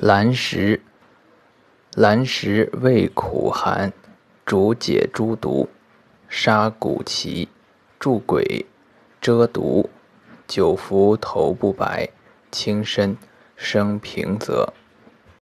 兰石，兰石味苦寒，主解诸毒，杀蛊奇，助鬼，遮毒，久服头不白，轻身，生平泽。